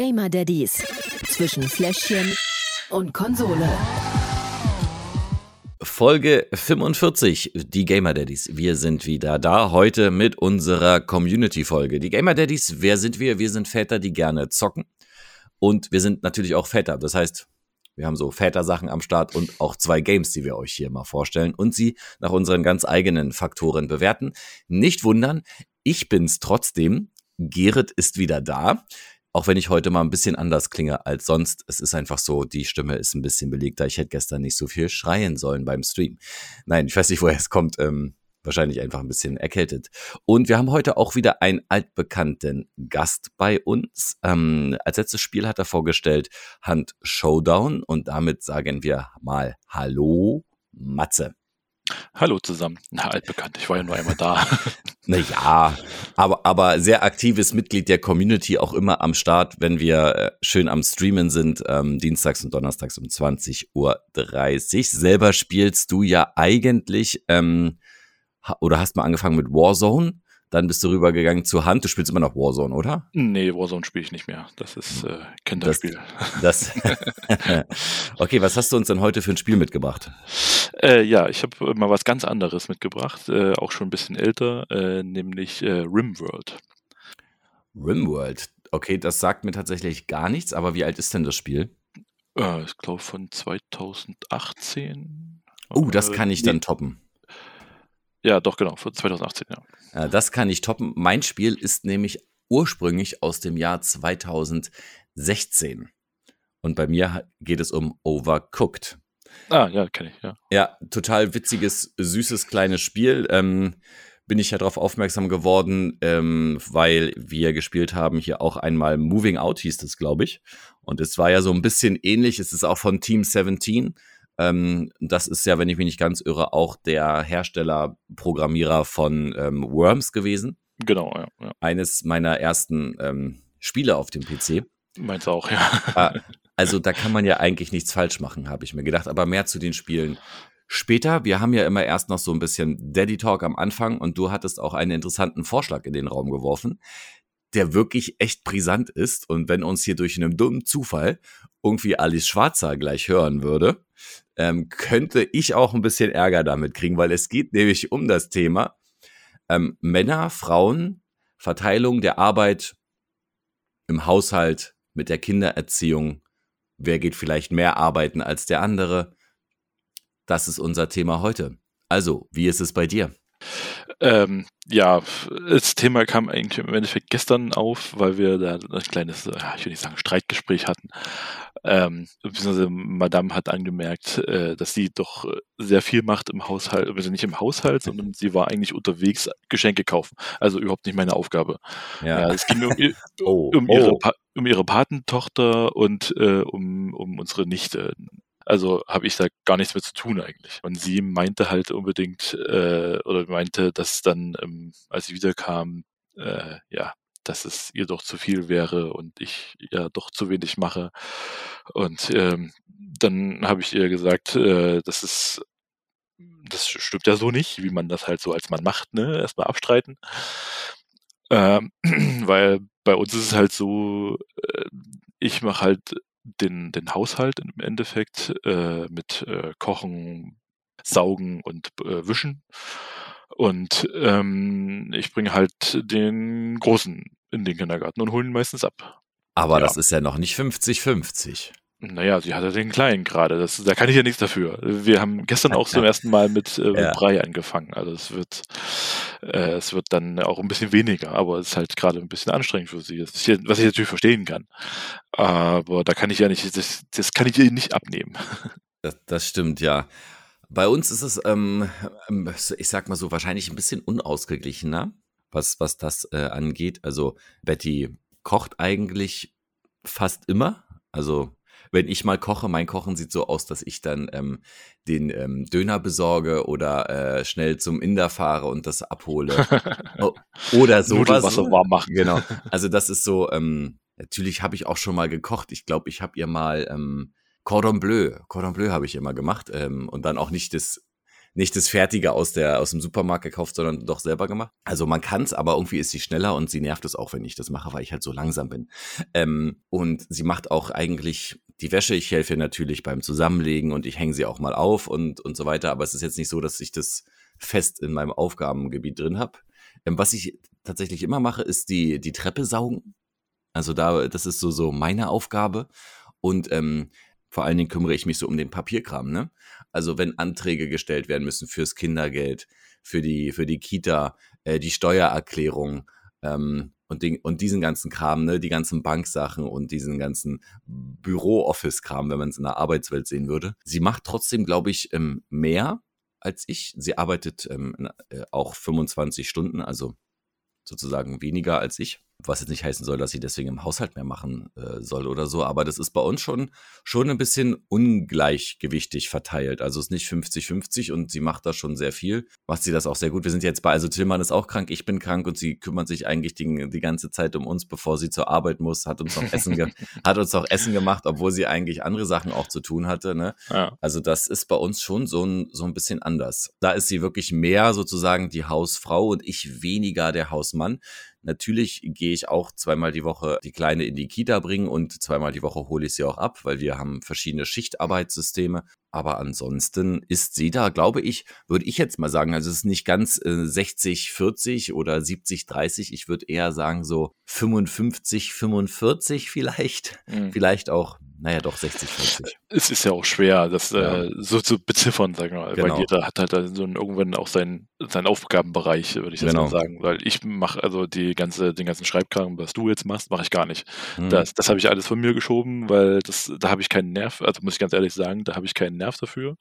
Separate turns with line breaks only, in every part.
Gamer Daddies zwischen Fläschchen und Konsole.
Folge 45, die Gamer Daddies. Wir sind wieder da heute mit unserer Community-Folge. Die Gamer Daddies, wer sind wir? Wir sind Väter, die gerne zocken. Und wir sind natürlich auch Väter. Das heißt, wir haben so Vätersachen am Start und auch zwei Games, die wir euch hier mal vorstellen und sie nach unseren ganz eigenen Faktoren bewerten. Nicht wundern, ich bin's trotzdem. Gerrit ist wieder da. Auch wenn ich heute mal ein bisschen anders klinge als sonst. Es ist einfach so, die Stimme ist ein bisschen belegter. Ich hätte gestern nicht so viel schreien sollen beim Stream. Nein, ich weiß nicht, woher es kommt. Ähm, wahrscheinlich einfach ein bisschen erkältet. Und wir haben heute auch wieder einen altbekannten Gast bei uns. Ähm, als letztes Spiel hat er vorgestellt Hand Showdown und damit sagen wir mal Hallo, Matze.
Hallo zusammen. Na, altbekannt. Ich war ja nur einmal da.
Naja, aber, aber sehr aktives Mitglied der Community, auch immer am Start, wenn wir äh, schön am Streamen sind, ähm, dienstags und donnerstags um 20.30 Uhr. Selber spielst du ja eigentlich, ähm, oder hast mal angefangen mit Warzone. Dann bist du rübergegangen zur Hand. Du spielst immer noch Warzone, oder?
Nee, Warzone spiele ich nicht mehr. Das ist äh, Kinderspiel.
Das, das okay, was hast du uns denn heute für ein Spiel mitgebracht?
Äh, ja, ich habe mal was ganz anderes mitgebracht, äh, auch schon ein bisschen älter, äh, nämlich äh, Rimworld.
Rimworld, okay, das sagt mir tatsächlich gar nichts, aber wie alt ist denn das Spiel?
Äh, ich glaube von 2018.
Oh, das kann ich dann toppen.
Ja, doch, genau, von 2018, ja.
Äh, das kann ich toppen. Mein Spiel ist nämlich ursprünglich aus dem Jahr 2016. Und bei mir geht es um Overcooked.
Ah, ja, kenne ich, ja.
Ja, total witziges, süßes kleines Spiel. Ähm, bin ich ja darauf aufmerksam geworden, ähm, weil wir gespielt haben hier auch einmal Moving Out hieß das, glaube ich. Und es war ja so ein bisschen ähnlich. Es ist auch von Team 17. Ähm, das ist ja, wenn ich mich nicht ganz irre, auch der Hersteller, Programmierer von ähm, Worms gewesen.
Genau, ja. ja.
Eines meiner ersten ähm, Spiele auf dem PC.
Meins auch, ja.
Ah, also da kann man ja eigentlich nichts falsch machen, habe ich mir gedacht. Aber mehr zu den Spielen später. Wir haben ja immer erst noch so ein bisschen Daddy Talk am Anfang und du hattest auch einen interessanten Vorschlag in den Raum geworfen, der wirklich echt brisant ist. Und wenn uns hier durch einen dummen Zufall irgendwie Alice Schwarzer gleich hören würde, ähm, könnte ich auch ein bisschen Ärger damit kriegen, weil es geht nämlich um das Thema ähm, Männer, Frauen, Verteilung der Arbeit im Haushalt mit der Kindererziehung. Wer geht vielleicht mehr arbeiten als der andere? Das ist unser Thema heute. Also, wie ist es bei dir?
Ähm, ja, das Thema kam eigentlich im Endeffekt gestern auf, weil wir da ein kleines, ich will nicht sagen Streitgespräch hatten. Ähm, beziehungsweise Madame hat angemerkt, äh, dass sie doch sehr viel macht im Haushalt, also nicht im Haushalt, sondern sie war eigentlich unterwegs Geschenke kaufen. Also überhaupt nicht meine Aufgabe. Ja. ja es ging um, oh, um, ihre, oh. um ihre Patentochter und äh, um, um unsere Nichte. Also habe ich da gar nichts mehr zu tun eigentlich. Und sie meinte halt unbedingt, äh, oder meinte, dass dann, ähm, als sie wiederkam, äh, ja, dass es ihr doch zu viel wäre und ich ja doch zu wenig mache. Und ähm, dann habe ich ihr gesagt, äh, das ist das stimmt ja so nicht, wie man das halt so als Mann macht, ne? Erstmal abstreiten. Ähm, weil bei uns ist es halt so, äh, ich mache halt den, den Haushalt im Endeffekt äh, mit äh, Kochen, Saugen und äh, Wischen. Und ähm, ich bringe halt den Großen in den Kindergarten und hole ihn meistens ab.
Aber ja. das ist ja noch nicht 50-50.
Naja, sie hatte den Kleinen gerade. Das, da kann ich ja nichts dafür. Wir haben gestern auch zum ersten Mal mit, äh, ja. Brei angefangen. Also es wird, äh, es wird dann auch ein bisschen weniger, aber es ist halt gerade ein bisschen anstrengend für sie. was ich natürlich verstehen kann. Aber da kann ich ja nicht, das, das kann ich ihr nicht abnehmen.
Das, das stimmt, ja. Bei uns ist es, ähm, ähm, ich sag mal so, wahrscheinlich ein bisschen unausgeglichener, was, was das äh, angeht. Also Betty kocht eigentlich fast immer. Also wenn ich mal koche, mein Kochen sieht so aus, dass ich dann ähm, den ähm, Döner besorge oder äh, schnell zum Inder fahre und das abhole. oder sowas.
Nudelwasser warm machen.
Genau. Also das ist so, ähm, natürlich habe ich auch schon mal gekocht. Ich glaube, ich habe ihr mal ähm, Cordon Bleu, Cordon Bleu habe ich immer gemacht ähm, und dann auch nicht das nicht das Fertige aus, der, aus dem Supermarkt gekauft, sondern doch selber gemacht. Also man kann es, aber irgendwie ist sie schneller und sie nervt es auch, wenn ich das mache, weil ich halt so langsam bin. Ähm, und sie macht auch eigentlich die Wäsche. Ich helfe natürlich beim Zusammenlegen und ich hänge sie auch mal auf und, und so weiter. Aber es ist jetzt nicht so, dass ich das fest in meinem Aufgabengebiet drin habe. Ähm, was ich tatsächlich immer mache, ist die, die Treppe saugen. Also da, das ist so, so meine Aufgabe. Und ähm, vor allen Dingen kümmere ich mich so um den Papierkram, ne? Also wenn Anträge gestellt werden müssen fürs Kindergeld, für die, für die Kita, äh, die Steuererklärung ähm, und, den, und diesen ganzen Kram, ne, die ganzen Banksachen und diesen ganzen Büro-Office-Kram, wenn man es in der Arbeitswelt sehen würde. Sie macht trotzdem, glaube ich, ähm, mehr als ich. Sie arbeitet ähm, äh, auch 25 Stunden, also sozusagen weniger als ich was jetzt nicht heißen soll, dass sie deswegen im Haushalt mehr machen äh, soll oder so, aber das ist bei uns schon, schon ein bisschen ungleichgewichtig verteilt. Also es ist nicht 50-50 und sie macht da schon sehr viel. Macht sie das auch sehr gut. Wir sind jetzt bei, also Tillmann ist auch krank, ich bin krank und sie kümmert sich eigentlich die, die ganze Zeit um uns, bevor sie zur Arbeit muss, hat uns noch Essen, hat uns noch Essen gemacht, obwohl sie eigentlich andere Sachen auch zu tun hatte. Ne? Ja. Also das ist bei uns schon so ein, so ein bisschen anders. Da ist sie wirklich mehr sozusagen die Hausfrau und ich weniger der Hausmann. Natürlich gehe ich auch zweimal die Woche die Kleine in die Kita bringen und zweimal die Woche hole ich sie auch ab, weil wir haben verschiedene Schichtarbeitssysteme. Aber ansonsten ist sie da, glaube ich, würde ich jetzt mal sagen, also es ist nicht ganz äh, 60, 40 oder 70, 30. Ich würde eher sagen so 55, 45 vielleicht. Mhm. Vielleicht auch naja, doch 60, 40.
Es ist ja auch schwer, das ja. äh, so zu beziffern, sagen wir mal. Genau. Weil jeder hat halt so irgendwann auch seinen, seinen Aufgabenbereich, würde ich genau. mal sagen. Weil ich mache also die ganze, den ganzen Schreibkram, was du jetzt machst, mache ich gar nicht. Hm. Das, das habe ich alles von mir geschoben, weil das, da habe ich keinen Nerv, also muss ich ganz ehrlich sagen, da habe ich keinen Nerv dafür.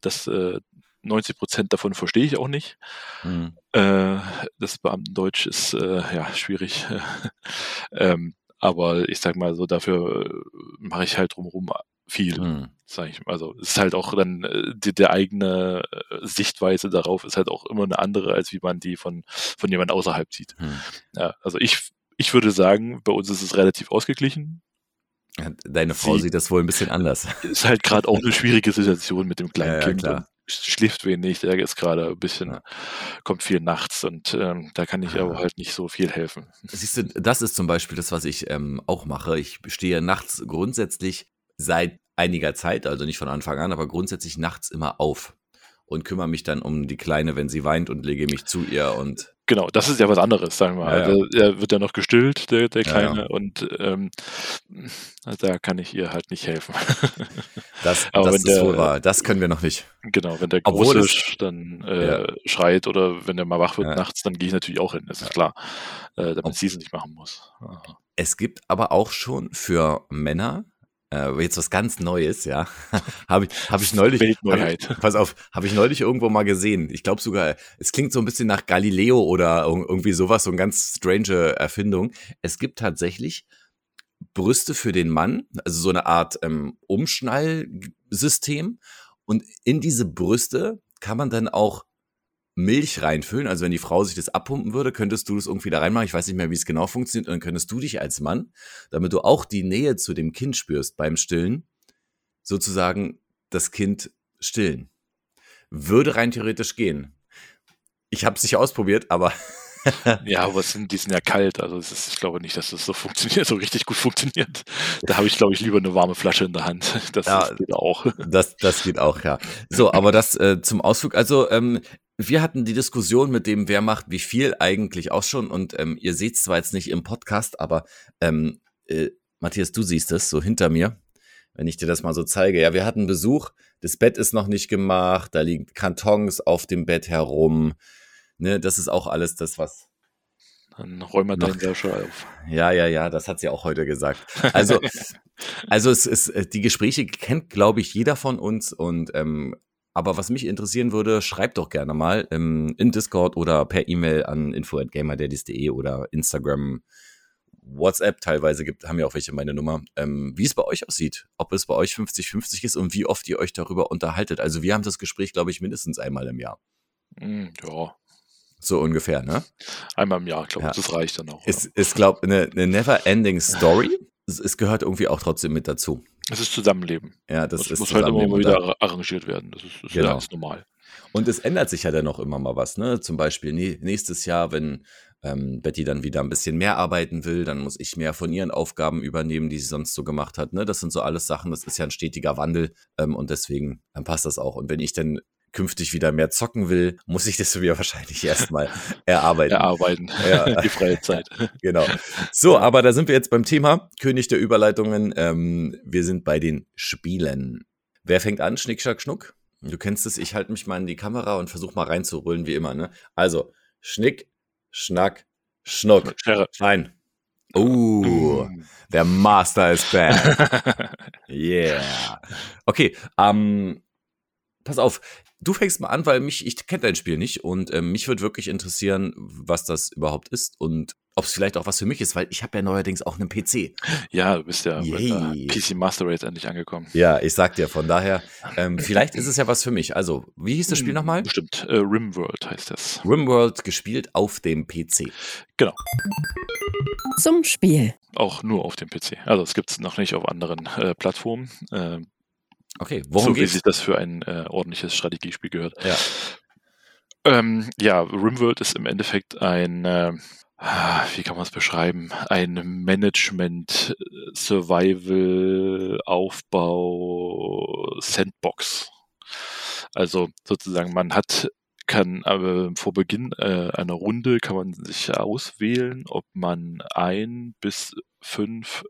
Das äh, 90 Prozent davon verstehe ich auch nicht. Hm. Äh, das Beamtendeutsch ist äh, ja schwierig. ähm, aber ich sag mal so, dafür äh, mache ich halt drumherum viel. Mhm. Sag ich, also es ist halt auch dann äh, die, der eigene äh, Sichtweise darauf ist halt auch immer eine andere, als wie man die von, von jemand außerhalb sieht. Mhm. Ja, also ich, ich würde sagen, bei uns ist es relativ ausgeglichen.
Deine Frau Sie, sieht das wohl ein bisschen anders.
Ist halt gerade auch eine schwierige Situation mit dem kleinen ja, Kind. Klar schläft wenig, der ist gerade ein bisschen, kommt viel nachts und ähm, da kann ich aber halt nicht so viel helfen.
Siehst du, das ist zum Beispiel das, was ich ähm, auch mache. Ich stehe nachts grundsätzlich seit einiger Zeit, also nicht von Anfang an, aber grundsätzlich nachts immer auf und kümmere mich dann um die Kleine, wenn sie weint und lege mich zu ihr und
Genau, das ist ja was anderes, sagen wir mal. Ja, ja. Also, er wird ja noch gestillt, der, der Kleine, ja, und ähm, da kann ich ihr halt nicht helfen.
Das, das ist wohl wahr. Das können wir noch nicht.
Genau, wenn der Große das, dann äh, schreit oder wenn der mal wach wird nachts, dann gehe ich natürlich auch hin, das ist klar, äh, damit sie es nicht machen muss.
Aha. Es gibt aber auch schon für Männer äh, jetzt was ganz Neues, ja. habe ich, hab ich neulich. Weltneuheit. Hab, pass auf, habe ich neulich irgendwo mal gesehen. Ich glaube sogar, es klingt so ein bisschen nach Galileo oder irgendwie sowas, so eine ganz strange Erfindung. Es gibt tatsächlich Brüste für den Mann, also so eine Art ähm, Umschnallsystem. Und in diese Brüste kann man dann auch Milch reinfüllen. Also wenn die Frau sich das abpumpen würde, könntest du das irgendwie da reinmachen. Ich weiß nicht mehr, wie es genau funktioniert. Und dann könntest du dich als Mann, damit du auch die Nähe zu dem Kind spürst beim Stillen, sozusagen das Kind stillen. Würde rein theoretisch gehen. Ich habe es nicht ausprobiert, aber
ja, aber sind, die sind ja kalt. Also ist, ich glaube nicht, dass das so funktioniert, so richtig gut funktioniert. Da habe ich, glaube ich, lieber eine warme Flasche in der Hand. Das, ja, das geht auch.
Das, das geht auch, ja. So, aber das äh, zum Ausflug. Also ähm, wir hatten die Diskussion mit dem, wer macht wie viel eigentlich auch schon. Und ähm, ihr seht es zwar jetzt nicht im Podcast, aber ähm, äh, Matthias, du siehst es so hinter mir, wenn ich dir das mal so zeige. Ja, wir hatten Besuch, das Bett ist noch nicht gemacht, da liegen Kartons auf dem Bett herum. Ne, das ist auch alles das, was.
Dann räumen wir deinen Sascha auf.
Ja, ja, ja, das hat sie auch heute gesagt. Also, also es ist, äh, die Gespräche kennt, glaube ich, jeder von uns und ähm, aber was mich interessieren würde, schreibt doch gerne mal ähm, in Discord oder per E-Mail an info.gamerdaddies.de oder Instagram, WhatsApp teilweise gibt, haben ja auch welche meine Nummer, ähm, wie es bei euch aussieht, ob es bei euch 50-50 ist und wie oft ihr euch darüber unterhaltet. Also wir haben das Gespräch, glaube ich, mindestens einmal im Jahr.
Mm, ja.
So ungefähr, ne?
Einmal im Jahr, glaube ich, ja. das reicht dann auch.
Ist, ist glaube ich, eine, eine never-ending Story. es, es gehört irgendwie auch trotzdem mit dazu.
Es ist Zusammenleben.
Ja, das,
das
ist
muss halt immer wieder arrangiert werden. Das ist, das genau. ist normal.
Und es ändert sich ja dann auch immer mal was, ne? Zum Beispiel nächstes Jahr, wenn ähm, Betty dann wieder ein bisschen mehr arbeiten will, dann muss ich mehr von ihren Aufgaben übernehmen, die sie sonst so gemacht hat. Ne? Das sind so alles Sachen, das ist ja ein stetiger Wandel ähm, und deswegen dann passt das auch. Und wenn ich dann künftig wieder mehr zocken will, muss ich das mir wahrscheinlich erstmal erarbeiten.
Erarbeiten, ja. die freie Zeit.
genau. So, aber da sind wir jetzt beim Thema König der Überleitungen. Ähm, wir sind bei den Spielen. Wer fängt an? Schnick, Schnack, Schnuck? Du kennst es, ich halte mich mal in die Kamera und versuche mal reinzurollen, wie immer. Ne? Also, Schnick, Schnack, Schnuck.
Schere.
Nein. Uh, der Master ist back. yeah. Okay, ähm, pass auf, du fängst mal an, weil mich, ich kenne dein Spiel nicht und ähm, mich würde wirklich interessieren, was das überhaupt ist und ob es vielleicht auch was für mich ist, weil ich habe ja neuerdings auch einen PC.
Ja, du bist ja Yay. mit PC Master Race endlich angekommen.
Ja, ich sag dir, von daher, ähm, vielleicht ist es ja was für mich. Also, wie hieß das Spiel hm, nochmal?
Bestimmt, äh, Rimworld heißt das.
Rimworld gespielt auf dem PC.
Genau.
Zum Spiel.
Auch nur auf dem PC. Also es gibt es noch nicht auf anderen äh, Plattformen. Äh,
Okay,
worum so geht's? wie sich das für ein äh, ordentliches Strategiespiel gehört.
Ja.
Ähm, ja, Rimworld ist im Endeffekt ein, äh, wie kann man es beschreiben, ein Management, Survival, Aufbau, Sandbox. Also sozusagen, man hat kann aber vor Beginn äh, einer Runde kann man sich auswählen, ob man ein bis fünf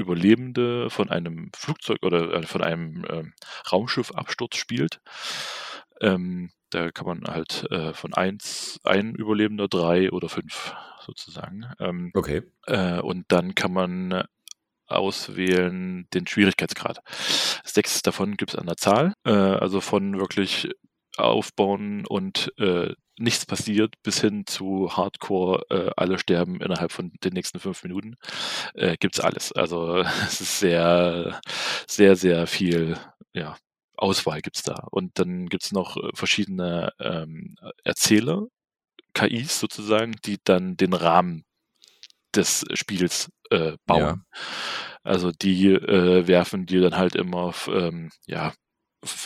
Überlebende von einem Flugzeug oder äh, von einem ähm, Raumschiffabsturz spielt. Ähm, da kann man halt äh, von eins, ein Überlebender, drei oder fünf sozusagen.
Ähm, okay.
Äh, und dann kann man auswählen den Schwierigkeitsgrad. Sechs davon gibt es an der Zahl, äh, also von wirklich aufbauen und äh, nichts passiert, bis hin zu Hardcore, äh, alle sterben innerhalb von den nächsten fünf Minuten, äh, es alles. Also es ist sehr, sehr, sehr viel, ja, Auswahl gibt es da. Und dann gibt es noch äh, verschiedene ähm, Erzähler, KIs sozusagen, die dann den Rahmen des Spiels äh, bauen. Ja. Also die äh, werfen dir dann halt immer ähm, ja,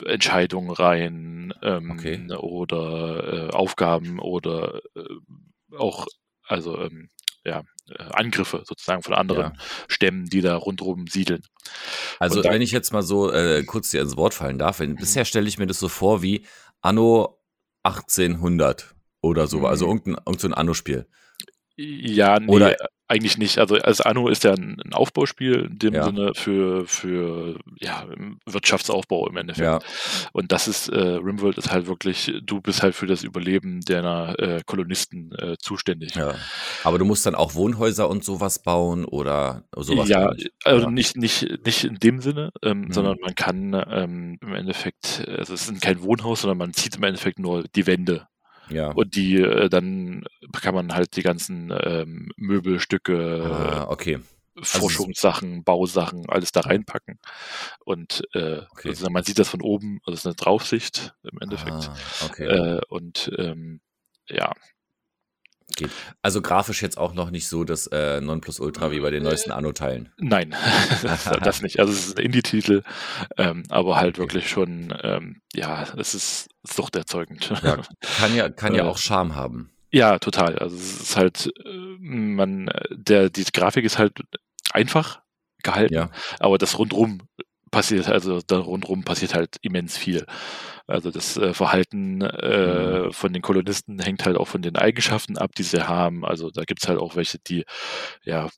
Entscheidungen rein ähm, okay. oder äh, Aufgaben oder äh, auch also ähm, ja, äh, Angriffe sozusagen von anderen ja. Stämmen, die da rundherum siedeln.
Also dann, wenn ich jetzt mal so äh, kurz dir ins Wort fallen darf, mhm. bisher stelle ich mir das so vor wie Anno 1800 oder so, also mhm. irgendein, irgendein Anno-Spiel.
Ja, nee, Oder eigentlich nicht. Also, also Anno ist ja ein, ein Aufbauspiel in dem ja. Sinne für, für ja, Wirtschaftsaufbau im Endeffekt. Ja. Und das ist, äh, Rimworld ist halt wirklich, du bist halt für das Überleben deiner äh, Kolonisten äh, zuständig.
Ja. Aber du musst dann auch Wohnhäuser und sowas bauen oder sowas?
Ja, also nicht, nicht, nicht in dem Sinne, ähm, mhm. sondern man kann ähm, im Endeffekt, also es ist kein Wohnhaus, sondern man zieht im Endeffekt nur die Wände
ja.
Und die, äh, dann kann man halt die ganzen ähm, Möbelstücke,
ah, okay.
Also Forschungssachen, Bausachen, alles da reinpacken. Und äh, okay. also man sieht das von oben, also das ist eine Draufsicht im Endeffekt.
Ah, okay.
Äh, und ähm, ja,
Geht. Also grafisch jetzt auch noch nicht so das äh, Nonplusultra wie bei den neuesten Anno-Teilen.
Nein, das nicht. Also es ist ein Indie-Titel, ähm, aber halt wirklich schon, ähm, ja, es ist suchterzeugend.
Ja, kann ja, kann ja äh, auch Charme haben.
Ja, total. Also es ist halt, äh, man, der, die Grafik ist halt einfach gehalten, ja. aber das rundrum passiert, also da rundrum passiert halt immens viel. Also das äh, Verhalten äh, mhm. von den Kolonisten hängt halt auch von den Eigenschaften ab, die sie haben. Also da gibt's halt auch welche, die ja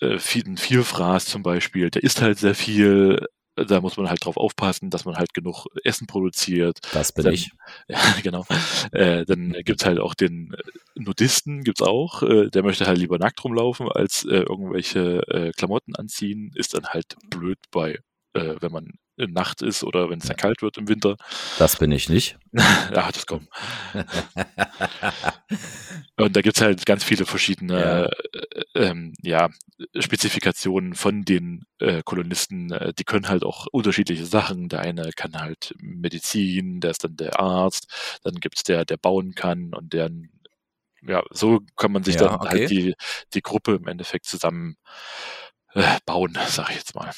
äh, viel, ein Vielfraß zum Beispiel, der isst halt sehr viel, da muss man halt drauf aufpassen, dass man halt genug Essen produziert.
Das bin
dann,
ich.
Ja, genau. Äh, dann gibt's halt auch den Nudisten, gibt's auch. Äh, der möchte halt lieber nackt rumlaufen, als äh, irgendwelche äh, Klamotten anziehen. Ist dann halt blöd bei, äh, wenn man Nacht ist oder wenn es dann kalt wird im Winter.
Das bin ich nicht.
ja, das kommt. Und da gibt es halt ganz viele verschiedene ja. Äh, ähm, ja, Spezifikationen von den äh, Kolonisten. Äh, die können halt auch unterschiedliche Sachen. Der eine kann halt Medizin, der ist dann der Arzt. Dann gibt es der, der bauen kann und der ja, so kann man sich ja, dann halt okay. halt die, die Gruppe im Endeffekt zusammen äh, bauen, sag ich jetzt mal.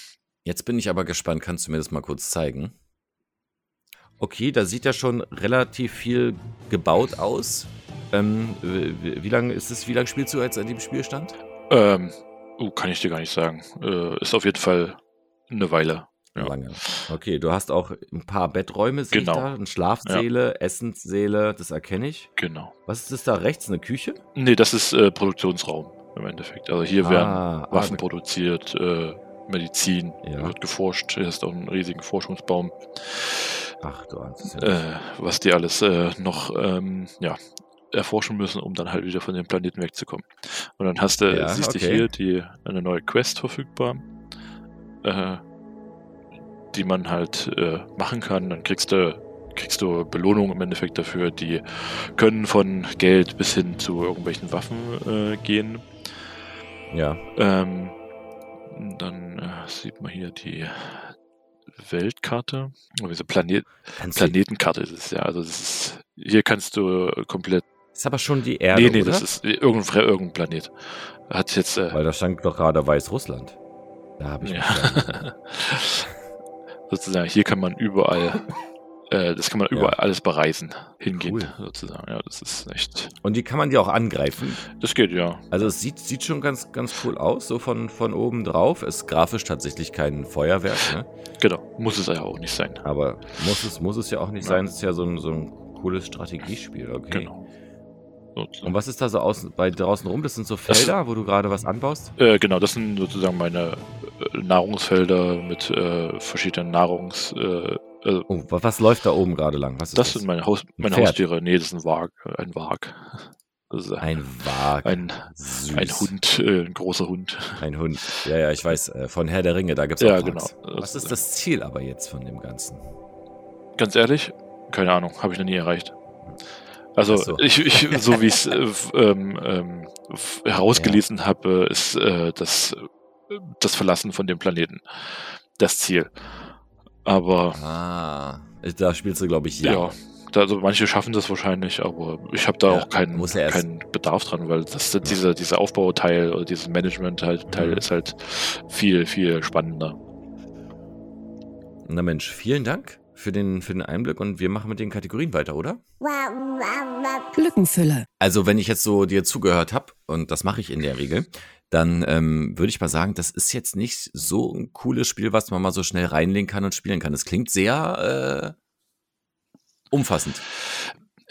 Jetzt bin ich aber gespannt. Kannst du mir das mal kurz zeigen? Okay, da sieht ja schon relativ viel gebaut aus. Ähm, wie, wie lange ist es, wie lange spielst du jetzt an dem Spielstand?
Ähm, uh, kann ich dir gar nicht sagen. Äh, ist auf jeden Fall eine Weile.
Ja. Lange. Okay, du hast auch ein paar Betträume, sehe
Genau.
ich da. Eine Schlafsäle, Essenssäle, das erkenne ich.
Genau.
Was ist das da rechts? Eine Küche?
Nee, das ist äh, Produktionsraum im Endeffekt. Also hier werden
ah,
Waffen
ah,
produziert, äh, Medizin,
Ja.
wird geforscht. Hier ist auch ein riesigen Forschungsbaum,
Ach du es nicht.
äh, was die alles äh, noch ähm, ja, erforschen müssen, um dann halt wieder von dem Planeten wegzukommen. Und dann hast du,
Ja,
siehst du
okay.
hier die, eine neue Quest verfügbar, äh, die man halt äh, machen kann. Dann kriegst du kriegst du Belohnungen im Endeffekt dafür, die können von Geld bis hin zu irgendwelchen Waffen äh, gehen.
Ja.
Ähm, dann äh, sieht man hier die Weltkarte. Oder diese Planet
Kannst
Planetenkarte ist es ja. Also das ist, hier kannst du komplett.
ist aber schon die Erde,
nee, nee,
oder?
das ist irgendein, irgendein Planet. Hat jetzt. Äh,
Weil da stand doch gerade Weißrussland. Da habe ich
ja. sozusagen, hier kann man überall. Äh, das kann man
Ja.
überall alles bereisen, hingehen,
Cool.
sozusagen. Ja, das ist echt.
Und die kann man die auch angreifen.
Das geht ja.
Also es sieht, sieht schon ganz, ganz cool aus, so von, von oben drauf. Ist grafisch tatsächlich kein Feuerwerk, ne?
Genau. Muss es ja auch nicht sein.
Aber muss es, muss es ja auch nicht
Ja.
sein. Es ist ja so ein, so ein cooles Strategiespiel, okay.
Genau.
Und was ist da so außen, bei draußen rum? Das sind so Felder, wo du gerade was anbaust?
Äh, genau, das sind sozusagen meine äh, Nahrungsfelder mit äh, verschiedenen Nahrungs. Äh, also
Oh, wa- was läuft da oben gerade lang? Ist
das sind meine, Haus, meine? Haustiere. Nee, das ist ein Wag. Ein Wag. Das
ein Wag.
ein, ein Hund, äh, ein großer Hund.
Ein Hund. Ja, ja, ich weiß. äh, Von Herr der Ringe, da gibt es
Ja,
auch
genau.
Was ist das Ziel aber jetzt von dem Ganzen?
Ganz ehrlich, keine Ahnung, habe ich noch nie erreicht. Also
so.
ich, ich, so wie ich es äh, ähm, ähm, herausgelesen habe, ist äh, das, äh, das Verlassen von dem Planeten das Ziel. Aber
Ah, da spielst du, glaube ich,
ja,
ja.
also manche schaffen das wahrscheinlich, aber ich habe da
Ja,
auch keinen,
muss ja erst-
keinen Bedarf dran, weil das, dieser, dieser Aufbauteil oder dieses Management-Teil Teil
Mhm.
ist halt viel, viel spannender.
Na Mensch, vielen Dank für den, für den Einblick und wir machen mit den Kategorien weiter, oder?
Glückenfülle.
Also, wenn ich jetzt so dir zugehört habe, und das mache ich in der Regel, dann ähm, würde ich mal sagen, das ist jetzt nicht so ein cooles Spiel, was man mal so schnell reinlegen kann und spielen kann. Das klingt sehr äh, umfassend.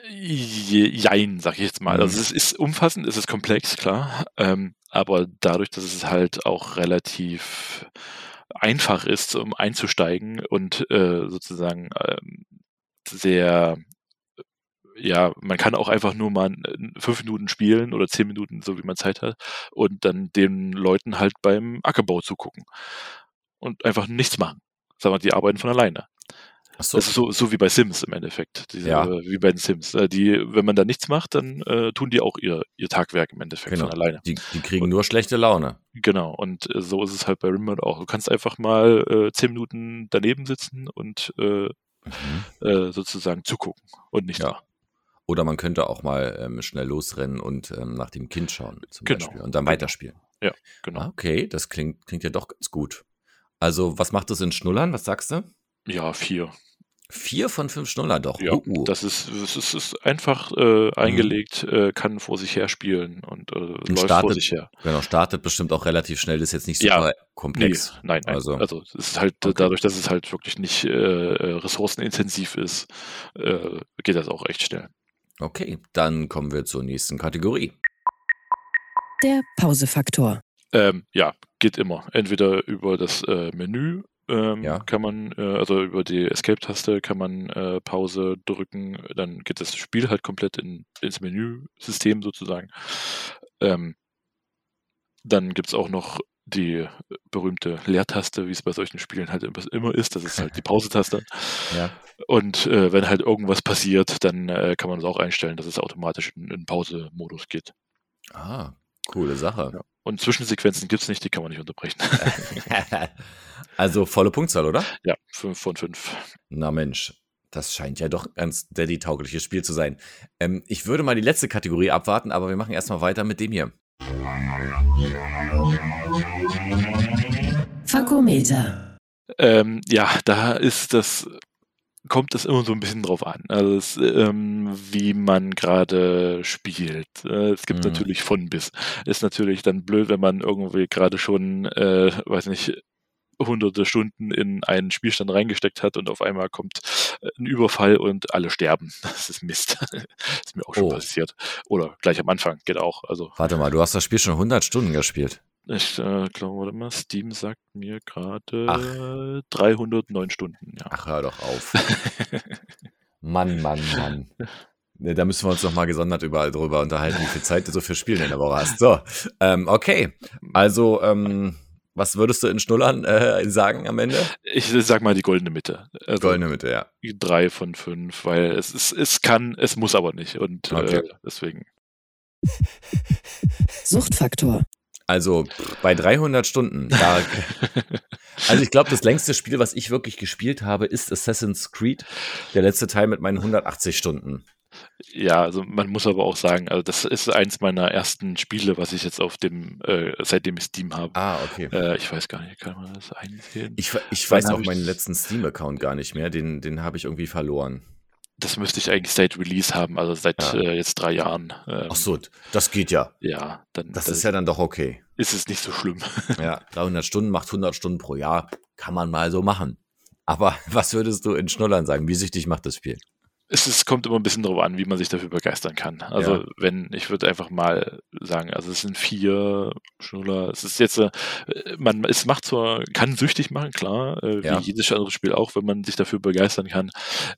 Je- Jein, sag ich jetzt mal.
Mhm.
Also es ist umfassend, es ist komplex, klar. Ähm, aber dadurch, dass es halt auch relativ einfach ist, um einzusteigen und äh, sozusagen ähm, sehr, ja, man kann auch einfach nur mal äh, fünf Minuten spielen oder zehn Minuten, so wie man Zeit hat, und dann den Leuten halt beim Ackerbau zugucken. Und einfach nichts machen. Sagen wir, die arbeiten von alleine.
Achso,
Das ist so, so wie bei Sims im Endeffekt. Diese,
Ja.
Wie bei den Sims. Äh, Die, wenn man da nichts macht, dann äh, tun die auch ihr, ihr Tagwerk im Endeffekt
Genau.
von alleine.
die, die kriegen nur schlechte Laune.
Genau. Und äh, so ist es halt bei Rimworld auch. Du kannst einfach mal äh, zehn Minuten daneben sitzen und äh,
Mhm.
sozusagen zugucken und nicht
Ja.
machen.
Oder man könnte auch mal ähm, schnell losrennen und ähm, nach dem Kind schauen, zum
Genau.
Beispiel, und dann weiterspielen.
Genau.
Ah, okay, das klingt, klingt ja doch ganz gut. Also, was macht das in Schnullern? Was sagst du?
Ja, vier.
Vier von fünf Schnuller doch.
Ja,
Uh, uh.
das ist, das ist, einfach äh, eingelegt, äh, kann vor sich her spielen und äh, läuft vor
startet-
sich her.
Genau, startet bestimmt auch relativ schnell, ist jetzt nicht
Ja.
super
Nee,
komplex.
nein, nein.
Also-
Also, es ist halt
Okay.
dadurch, dass es halt wirklich nicht äh, äh, ressourcenintensiv ist, äh, geht das auch echt schnell.
Okay, dann kommen wir zur nächsten Kategorie.
Der Pausefaktor.
Ähm, ja, geht immer. Entweder über das äh, Menü ähm,
Ja.
kann man, äh, also über die Escape-Taste kann man äh, Pause drücken, dann geht das Spiel halt komplett in, ins Menüsystem sozusagen. Ähm, dann gibt's auch noch die berühmte Leertaste, wie es bei solchen Spielen halt immer- ist. Das ist halt die Pause-Taste.
Ja.
Und äh, wenn halt irgendwas passiert, dann äh, kann man es auch einstellen, dass es automatisch in, in Pause-Modus geht.
Ah, coole Sache.
Ja. Und Zwischensequenzen gibt's nicht, die kann man nicht unterbrechen.
also volle Punktzahl, oder?
ja, 5 von 5.
Na Mensch, das scheint ja doch ein ganz Daddy-taugliches Spiel zu sein. Ähm, ich würde mal die letzte Kategorie abwarten, aber wir machen erstmal weiter mit dem hier.
Fakometer.
Ähm, ja, da ist das kommt es immer so ein bisschen drauf an, also es, ähm, wie man gerade spielt. Äh, es gibt
Mhm.
natürlich von bis. Ist natürlich dann blöd, wenn man irgendwie gerade schon, äh, weiß nicht, hunderte Stunden in einen Spielstand reingesteckt hat und auf einmal kommt äh, ein Überfall und alle sterben. Das ist Mist. ist mir auch schon
Oh.
passiert. Oder gleich am Anfang, geht auch. Also
Warte mal, du hast das Spiel schon 100 Stunden gespielt.
ich äh, glaube, warte mal, Steam sagt mir gerade 309 Stunden, ja.
Ach, hör doch auf. Mann, Mann, Mann. Ne, da müssen wir uns noch mal gesondert überall drüber unterhalten, wie viel Zeit du so für Spielen in der Woche hast. So, ähm, okay. Also, ähm, was würdest du in Schnullern äh, sagen am Ende?
Ich sag mal die goldene Mitte. Also
Goldene Mitte, ja.
drei von fünf, weil es, es, es kann, es muss aber nicht. Und
Okay.
äh, deswegen.
Suchtfaktor.
Also bei 300 Stunden. Da, also ich glaube, das längste Spiel, was ich wirklich gespielt habe, ist Assassin's Creed. Der letzte Teil mit meinen 180 Stunden.
Ja, also man muss aber auch sagen, also das ist eins meiner ersten Spiele, was ich jetzt auf dem, äh, seitdem ich Steam habe.
Ah, okay.
Äh, ich weiß gar nicht, kann man das einsehen?
Ich, ich weiß auch meinen letzten Steam-Account gar nicht mehr. Den, den habe ich irgendwie verloren.
Das müsste ich eigentlich seit Release haben, also seit
Ja.
äh, jetzt drei Jahren. Ähm,
Ach so, das geht ja.
Ja, dann
Das
dann
ist ja dann doch okay.
ist es nicht so schlimm.
Ja, 300 Stunden macht 100 Stunden pro Jahr. Kann man mal so machen. Aber was würdest du in Schnullern sagen? Wie süchtig macht das Spiel?
Es, ist, kommt immer ein bisschen darauf an, wie man sich dafür begeistern kann. Also
Ja.
wenn, ich würde einfach mal sagen, also es sind vier Schnuller. Es ist jetzt, äh, man, es macht zwar, kann süchtig machen, klar, äh,
Ja.
wie jedes andere Spiel auch, wenn man sich dafür begeistern kann.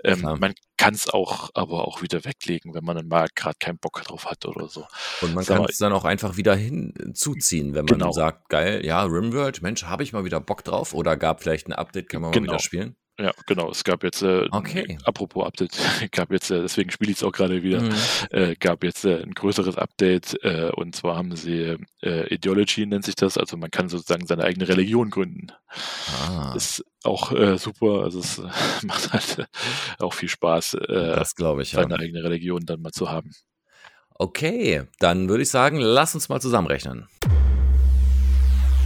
Ähm, man kann es auch, aber auch wieder weglegen, wenn man dann mal gerade keinen Bock drauf hat oder so.
Und man kann
mal-
es dann auch einfach wieder hinzuziehen, wenn man
Genau.
sagt, geil, ja, Rimworld, Mensch, habe ich mal wieder Bock drauf oder gab vielleicht ein Update, kann man mal
Genau.
wieder spielen.
Ja, genau. Es gab jetzt, äh,
Okay.
apropos Update, gab jetzt, äh, deswegen spiele ich es auch gerade wieder.
Mhm.
äh, gab jetzt äh, ein größeres Update äh, und zwar haben sie äh, Ideology nennt sich das, also man kann sozusagen seine eigene Religion gründen.
Ah,
Ist auch äh, super, also es macht halt äh, auch viel Spaß, äh,
das ich, ja.
seine eigene Religion dann mal zu haben.
Okay, dann würde ich sagen, lass uns mal zusammenrechnen.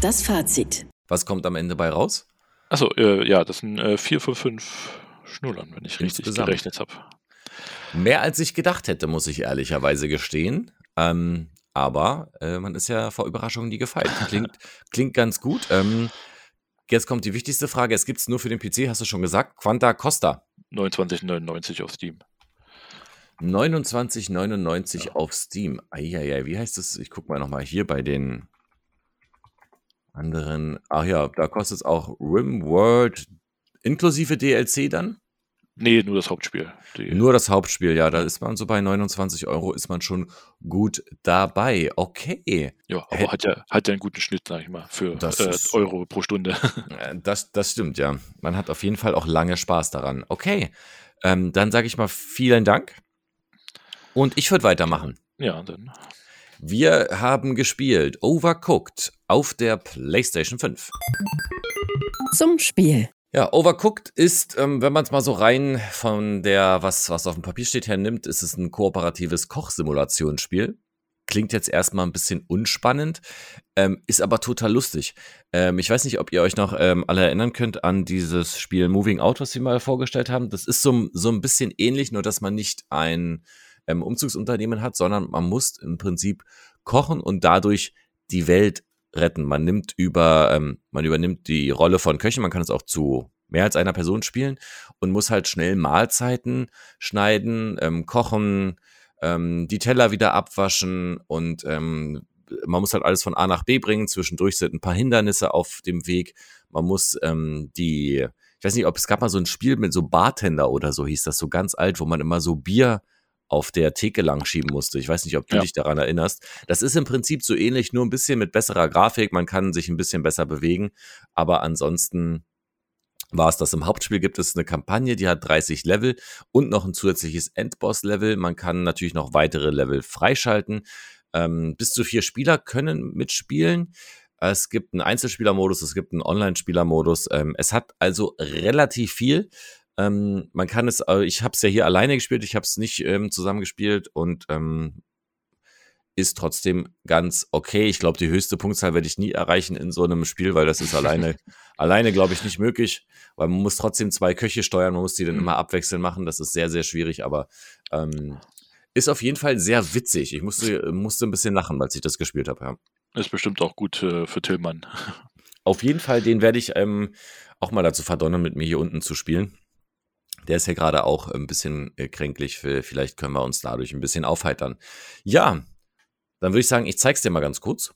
Das Fazit.
Was kommt am Ende bei raus?
Achso, äh, ja, das sind äh, vier von fünf Schnullern, wenn ich richtig
Insgesamt.
gerechnet habe.
Mehr als ich gedacht hätte, muss ich ehrlicherweise gestehen. Ähm, aber äh, man ist ja vor Überraschungen nie gefeit. Klingt, klingt ganz gut. Ähm, jetzt kommt die wichtigste Frage. Es gibt es nur für den PC, hast du schon gesagt. Quanta Costa.
29,99 auf Steam.
29,99 auf Steam. Eieiei, wie heißt das? Ich guck mal nochmal hier bei den anderen. Ach ja, da kostet es auch RimWorld inklusive DLC dann?
Nee, nur das Hauptspiel. Die,
Nur das Hauptspiel, ja, da ist man so bei 29 Euro, ist man schon gut dabei. Okay.
ja, aber hat ja, hat ja einen guten Schnitt, sag ich mal, für äh,
ist-
Euro pro Stunde.
Äh, Das, das stimmt, ja. Man hat auf jeden Fall auch lange Spaß daran. Okay. Ähm, dann sage ich mal vielen Dank. Und ich würde weitermachen.
ja, dann
Wir haben gespielt Overcooked auf der PlayStation 5.
Zum Spiel.
Ja, Overcooked ist, ähm, wenn man es mal so rein von der, was, was auf dem Papier steht, her nimmt, ist es ein kooperatives Kochsimulationsspiel. Klingt jetzt erstmal ein bisschen unspannend, ähm, ist aber total lustig. Ähm, ich weiß nicht, ob ihr euch noch ähm, alle erinnern könnt an dieses Spiel Moving Out, was wir mal vorgestellt haben. Das ist so, so ein bisschen ähnlich, nur dass man nicht ein ähm, Umzugsunternehmen hat, sondern man muss im Prinzip kochen und dadurch die Welt retten. Man nimmt über, ähm, man übernimmt die Rolle von Köchen, man kann es auch zu mehr als einer Person spielen und muss halt schnell Mahlzeiten schneiden, ähm, kochen, ähm, die Teller wieder abwaschen und ähm, man muss halt alles von A nach B bringen. Zwischendurch sind ein paar Hindernisse auf dem Weg. Man muss ähm, die, ich weiß nicht, ob es gab mal so ein Spiel mit so Bartender oder so hieß das, so ganz alt, wo man immer so Bier auf der Theke lang schieben musste. Ich weiß nicht, ob du
Ja.
dich daran erinnerst. Das ist im Prinzip so ähnlich, nur ein bisschen mit besserer Grafik. Man kann sich ein bisschen besser bewegen, aber ansonsten war es das. Im Hauptspiel gibt es eine Kampagne, die hat 30 Level und noch ein zusätzliches Endboss-Level. Man kann natürlich noch weitere Level freischalten. Ähm, bis zu vier Spieler können mitspielen. Es gibt einen Einzelspielermodus, es gibt einen Online-Spielermodus. Ähm, es hat also relativ viel. Ähm, man kann es, äh, ich habe es ja hier alleine gespielt, ich habe es nicht ähm, zusammengespielt und ähm, ist trotzdem ganz okay. Ich glaube, die höchste Punktzahl werde ich nie erreichen in so einem Spiel, weil das ist alleine, alleine glaube ich, nicht möglich, weil man muss trotzdem zwei Köche steuern, man muss die dann immer abwechselnd machen. Das ist sehr, sehr schwierig, aber ähm, ist auf jeden Fall sehr witzig. Ich musste, musste ein bisschen lachen, als ich das gespielt habe. Ja.
Ist bestimmt auch gut äh, für Tillmann.
Auf jeden Fall, den werde ich ähm, auch mal dazu verdonnern, mit mir hier unten zu spielen. Der ist ja gerade auch ein bisschen äh, kränklich. Vielleicht können wir uns dadurch ein bisschen aufheitern. Ja, dann würde ich sagen, ich zeig's dir mal ganz kurz.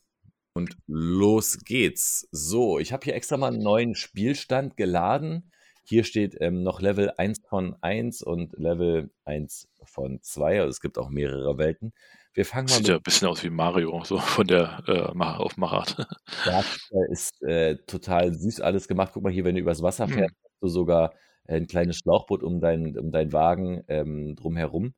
Und los geht's. So, ich habe hier extra mal einen neuen Spielstand geladen. Hier steht ähm, noch Level 1 von 1 und Level 1 von 2. Also es gibt auch mehrere Welten. Wir fangen
mal Sieht ja ein bisschen aus wie Mario, so von der äh, auf Machart.
Das ist äh, total süß alles gemacht. Guck mal hier, wenn du übers Wasser fährst, hm. hast du sogar ein kleines Schlauchboot um deinen um dein Wagen ähm, drumherum.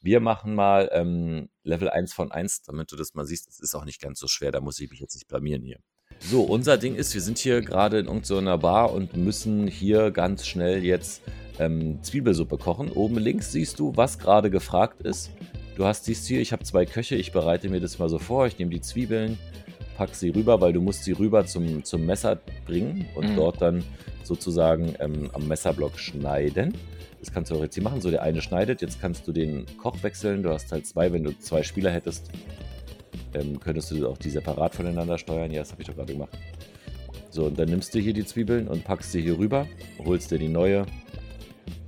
Wir machen mal ähm, Level 1 von 1, damit du das mal siehst. Das ist auch nicht ganz so schwer, da muss ich mich jetzt nicht blamieren hier. So, unser Ding ist, wir sind hier gerade in irgendeiner Bar und müssen hier ganz schnell jetzt ähm, Zwiebelsuppe kochen. Oben links siehst du, was gerade gefragt ist. Du hast siehst hier, ich habe zwei Köche, ich bereite mir das mal so vor. Ich nehme die Zwiebeln, pack sie rüber, weil du musst sie rüber zum, zum Messer bringen und mhm. dort dann sozusagen ähm, am Messerblock schneiden. Das kannst du auch jetzt hier machen. So, der eine schneidet. Jetzt kannst du den Koch wechseln. Du hast halt zwei. Wenn du zwei Spieler hättest, ähm, könntest du auch die separat voneinander steuern. Ja, das habe ich doch gerade gemacht. So, und dann nimmst du hier die Zwiebeln und packst sie hier rüber, holst dir die neue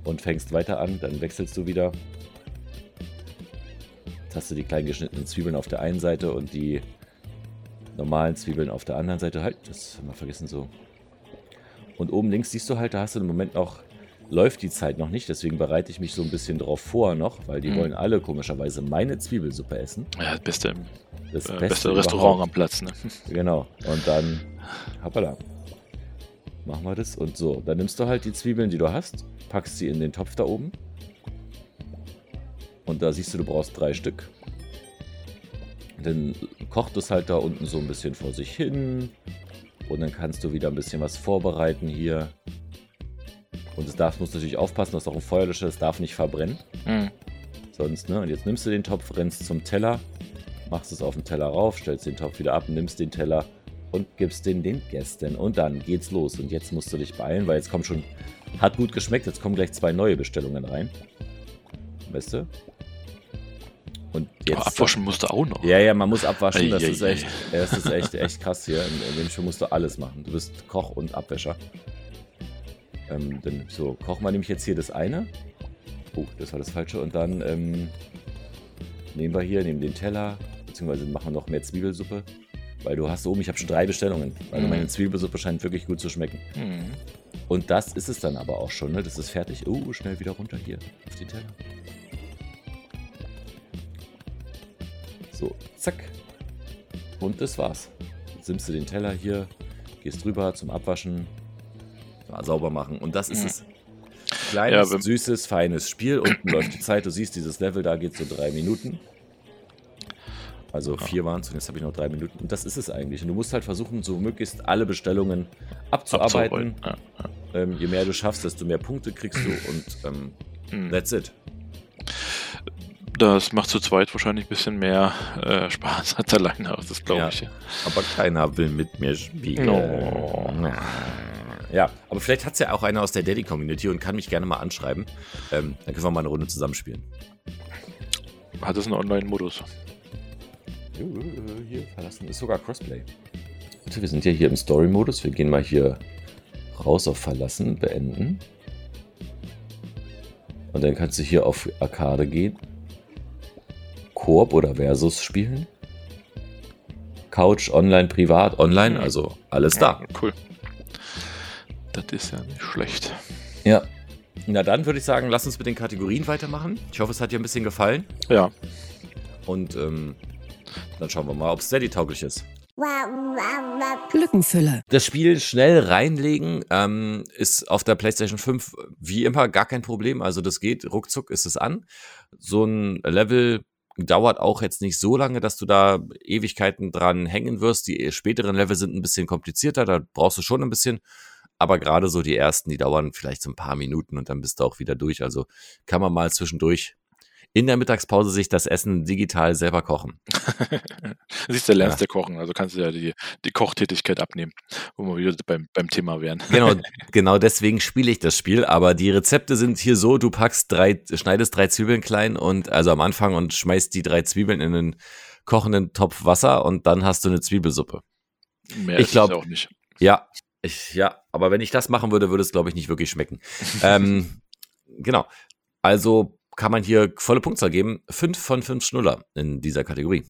und fängst weiter an. Dann wechselst du wieder. Jetzt hast du die klein geschnittenen Zwiebeln auf der einen Seite und die normalen Zwiebeln auf der anderen Seite. Halt, das haben wir vergessen so. Und oben links siehst du halt, da hast du im Moment noch läuft die Zeit noch nicht, deswegen bereite ich mich so ein bisschen drauf vor noch, weil die mhm. wollen alle komischerweise meine Zwiebelsuppe essen.
Ja, das beste, das äh, beste, beste Restaurant am Platz, ne?
Genau. Und dann, hoppala, machen wir das. Und so, dann nimmst du halt die Zwiebeln, die du hast, packst sie in den Topf da oben. Und da siehst du, du brauchst drei Stück. Dann kocht es halt da unten so ein bisschen vor sich hin. Und dann kannst du wieder ein bisschen was vorbereiten hier. Und es darf, musst natürlich aufpassen, dass auch ein Feuerlöscher, es darf nicht verbrennen. Mhm. Sonst, ne? Und jetzt nimmst du den Topf, rennst zum Teller, machst es auf den Teller rauf, stellst den Topf wieder ab, nimmst den Teller und gibst den den Gästen. Und dann geht's los. Und jetzt musst du dich beeilen, weil jetzt kommt schon, hat gut geschmeckt, jetzt kommen gleich zwei neue Bestellungen rein. Weißt du?
Und jetzt, Aber abwaschen musst du auch noch.
Ja, ja, man muss abwaschen. Das, ist, echt, das ist echt, echt krass hier. In, in dem Spiel musst du alles machen. Du bist Koch und Abwäscher. Ähm, dann so, kochen wir nämlich jetzt hier das eine. Oh, das war das Falsche. Und dann ähm, nehmen wir hier, nehmen den Teller, beziehungsweise machen wir noch mehr Zwiebelsuppe. Weil du hast oben, ich habe schon drei Bestellungen, weil mhm. meine Zwiebelsuppe scheint wirklich gut zu schmecken. Mhm. Und das ist es dann aber auch schon, ne? Das ist fertig. Oh, schnell wieder runter hier auf den Teller. So, zack. Und das war's. Jetzt nimmst du den Teller hier, gehst drüber zum Abwaschen, sauber machen. Und das ist mhm. es. Kleines, ja, süßes, feines Spiel. Unten läuft die Zeit. Du siehst, dieses Level da geht so drei Minuten. Also vier waren es und jetzt habe ich noch drei Minuten. Und das ist es eigentlich. Und du musst halt versuchen, so möglichst alle Bestellungen abzuarbeiten. Ja, ja. Ähm, je mehr du schaffst, desto mehr Punkte kriegst du und ähm, mhm. that's it.
Das macht zu zweit wahrscheinlich ein bisschen mehr äh, Spaß als alleine aus, das glaube ich.
Aber keiner will mit mir spielen. Oh. Ja, aber vielleicht hat es ja auch einer aus der Daddy-Community und kann mich gerne mal anschreiben. Ähm, dann können wir mal eine Runde zusammenspielen.
Hat es einen Online-Modus?
Hier verlassen ist sogar Crossplay. wir sind ja hier im Story-Modus. Wir gehen mal hier raus auf Verlassen, beenden. Und dann kannst du hier auf Arcade gehen. Koop oder Versus spielen. Couch, online, privat, online, also alles da.
Cool. Das ist ja nicht schlecht.
Ja. Na dann würde ich sagen, lass uns mit den Kategorien weitermachen. Ich hoffe, es hat dir ein bisschen gefallen.
Ja.
Und ähm, dann schauen wir mal, ob es Steady-tauglich ist.
Glückenfülle.
Das Spiel schnell reinlegen ähm, ist auf der PlayStation 5 wie immer gar kein Problem. Also das geht, ruckzuck ist es an. So ein Level dauert auch jetzt nicht so lange, dass du da Ewigkeiten dran hängen wirst. Die späteren Level sind ein bisschen komplizierter, da brauchst du schon ein bisschen. Aber gerade so die ersten, die dauern vielleicht so ein paar Minuten und dann bist du auch wieder durch. Also kann man mal zwischendurch in der Mittagspause sich das Essen digital selber kochen.
Siehst du, lernst ja. du kochen, also kannst du ja die, die Kochtätigkeit abnehmen, wo wir wieder beim, beim Thema wären.
Genau, genau deswegen spiele ich das Spiel, aber die Rezepte sind hier so, du packst drei, schneidest drei Zwiebeln klein und also am Anfang und schmeißt die drei Zwiebeln in einen kochenden Topf Wasser und dann hast du eine Zwiebelsuppe.
Mehr ich glaube auch nicht.
Ja, ich, ja, aber wenn ich das machen würde, würde es, glaube ich, nicht wirklich schmecken. ähm, genau. Also kann man hier volle Punktzahl geben. Fünf von fünf Schnuller in dieser Kategorie.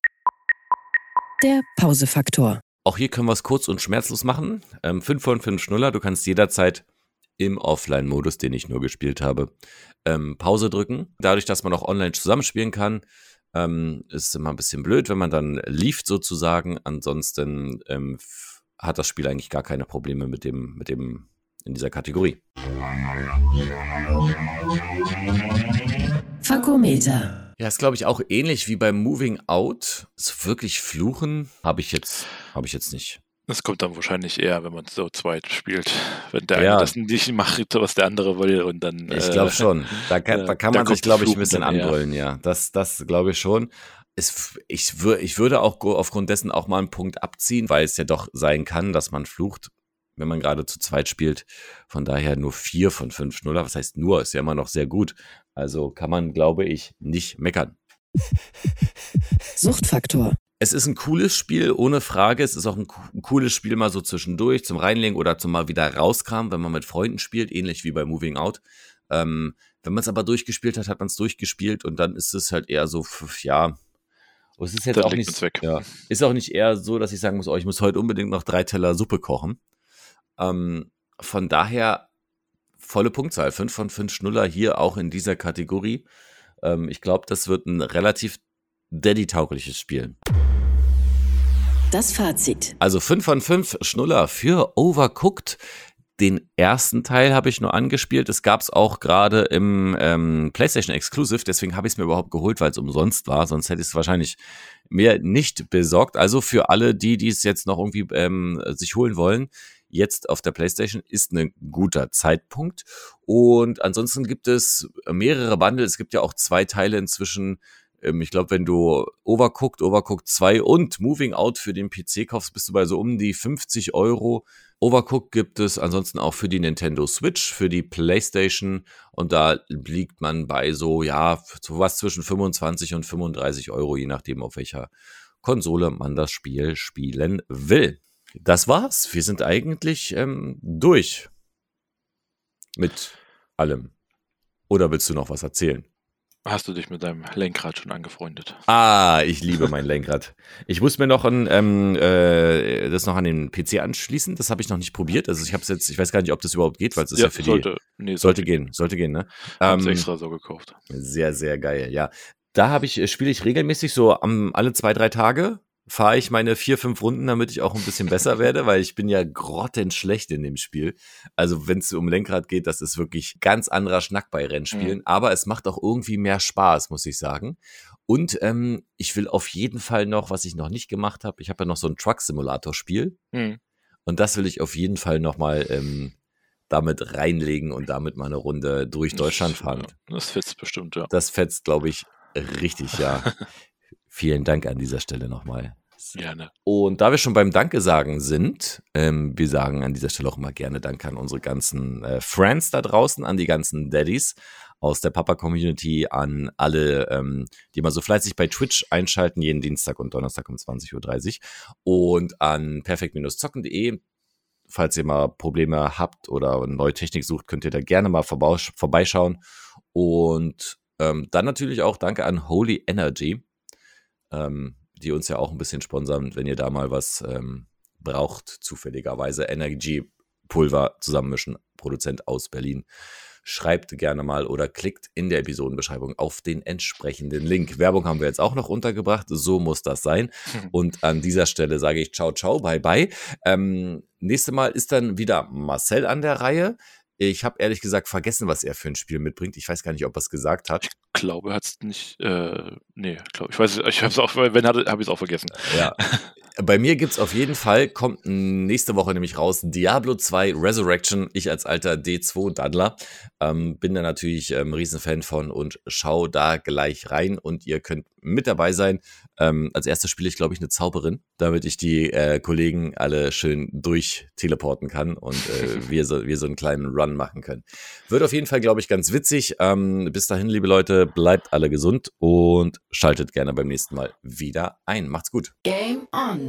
Der Pausefaktor.
Auch hier können wir es kurz und schmerzlos machen. Ähm, fünf von fünf Schnuller. Du kannst jederzeit im Offline-Modus, den ich nur gespielt habe, ähm, Pause drücken. Dadurch, dass man auch online zusammenspielen kann, ähm, ist immer ein bisschen blöd, wenn man dann lieft sozusagen. Ansonsten ähm, hat das Spiel eigentlich gar keine Probleme mit dem, mit dem in dieser Kategorie.
Fakometer.
Ja, ist glaube ich auch ähnlich wie beim Moving Out. Ist wirklich fluchen habe ich jetzt habe ich jetzt nicht.
Das kommt dann wahrscheinlich eher, wenn man so zweit spielt. Wenn der ja. eine das nicht macht, was der andere will und dann.
Ich glaube äh, schon. Da kann, da kann man sich, glaube ich, ein bisschen anbrüllen, ja. Das, das glaube ich schon. Es, ich, ich würde auch aufgrund dessen auch mal einen Punkt abziehen, weil es ja doch sein kann, dass man flucht wenn man gerade zu zweit spielt. Von daher nur vier von fünf Schnuller. Was heißt nur? Ist ja immer noch sehr gut. Also kann man, glaube ich, nicht meckern.
Suchtfaktor.
Es ist ein cooles Spiel, ohne Frage. Es ist auch ein, ein cooles Spiel mal so zwischendurch zum Reinlegen oder zum mal wieder rauskramen, wenn man mit Freunden spielt, ähnlich wie bei Moving Out. Ähm, wenn man es aber durchgespielt hat, hat man es durchgespielt und dann ist es halt eher so, ja, es ist jetzt das auch nicht, ja, ist auch nicht eher so, dass ich sagen muss, oh, ich muss heute unbedingt noch drei Teller Suppe kochen. Ähm, von daher volle Punktzahl, 5 von 5 Schnuller hier auch in dieser Kategorie. Ähm, ich glaube, das wird ein relativ Daddy-taugliches Spiel.
Das Fazit.
Also 5 von 5 Schnuller für Overcooked. Den ersten Teil habe ich nur angespielt. Es gab es auch gerade im ähm, PlayStation Exclusive, deswegen habe ich es mir überhaupt geholt, weil es umsonst war. Sonst hätte ich es wahrscheinlich mir nicht besorgt. Also für alle, die, es jetzt noch irgendwie ähm, sich holen wollen, jetzt auf der PlayStation ist ein guter Zeitpunkt. Und ansonsten gibt es mehrere Bundles. Es gibt ja auch zwei Teile inzwischen. Ähm, ich glaube, wenn du Overcooked, Overcooked 2 und Moving Out für den PC kaufst, bist du bei so um die 50 Euro. Overcooked gibt es ansonsten auch für die Nintendo Switch, für die PlayStation und da liegt man bei so, ja, sowas zwischen 25 und 35 Euro, je nachdem, auf welcher Konsole man das Spiel spielen will das war's. Wir sind eigentlich ähm, durch mit allem. Oder willst du noch was erzählen?
Hast du dich mit deinem Lenkrad schon angefreundet?
Ah, ich liebe mein Lenkrad. Ich muss mir noch ein, ähm, äh, das noch an den PC anschließen. Das habe ich noch nicht probiert. Also ich habe jetzt, ich weiß gar nicht, ob das überhaupt geht, weil es ist ja, ja für sollte, die. Nee, sollte, sollte gehen, sollte gehen, ne?
Ähm, extra so gekauft.
Sehr, sehr geil, ja. Da habe ich, spiele ich regelmäßig so am, alle zwei, drei Tage fahre ich meine vier, fünf Runden, damit ich auch ein bisschen besser werde, weil ich bin ja grottenschlecht in dem Spiel. Also wenn es um Lenkrad geht, das ist wirklich ganz anderer Schnack bei Rennspielen. Mhm. Aber es macht auch irgendwie mehr Spaß, muss ich sagen. Und ähm, ich will auf jeden Fall noch, was ich noch nicht gemacht habe, ich habe ja noch so ein Truck-Simulator-Spiel. Mhm. Und das will ich auf jeden Fall noch mal ähm, damit reinlegen und damit mal eine Runde durch Deutschland fahren.
Das fetzt bestimmt, ja.
Das fetzt, glaube ich, richtig, ja. Vielen Dank an dieser Stelle nochmal.
Gerne.
Und da wir schon beim Danke sagen sind, ähm, wir sagen an dieser Stelle auch immer gerne Danke an unsere ganzen äh, Friends da draußen, an die ganzen Daddies aus der Papa-Community, an alle, ähm, die mal so fleißig bei Twitch einschalten, jeden Dienstag und Donnerstag um 20.30 Uhr und an perfekt-zocken.de. Falls ihr mal Probleme habt oder neue Technik sucht, könnt ihr da gerne mal vorbeischauen. Und ähm, dann natürlich auch Danke an Holy Energy ähm, die uns ja auch ein bisschen sponsern, wenn ihr da mal was ähm, braucht, zufälligerweise Energy Pulver zusammenmischen, Produzent aus Berlin. Schreibt gerne mal oder klickt in der Episodenbeschreibung auf den entsprechenden Link. Werbung haben wir jetzt auch noch untergebracht, so muss das sein. Und an dieser Stelle sage ich ciao, ciao, bye, bye. Ähm, nächste Mal ist dann wieder Marcel an der Reihe. Ich habe ehrlich gesagt vergessen, was er für ein Spiel mitbringt. Ich weiß gar nicht, ob er es gesagt hat.
Ich glaube, er hat es nicht. Äh, nee, glaub, ich weiß, ich habe es auch, wenn habe ich es auch vergessen.
Ja. Bei mir gibt's auf jeden Fall, kommt nächste Woche nämlich raus, Diablo 2 Resurrection. Ich als alter D2-Daddler ähm, bin da natürlich ähm, Riesenfan von und schau da gleich rein und ihr könnt mit dabei sein. Ähm, als erstes spiele ich, glaube ich, eine Zauberin, damit ich die äh, Kollegen alle schön durchteleporten kann und äh, wir, so, wir so einen kleinen Run machen können. Wird auf jeden Fall, glaube ich, ganz witzig. Ähm, bis dahin, liebe Leute, bleibt alle gesund und schaltet gerne beim nächsten Mal wieder ein. Macht's gut.
Game on,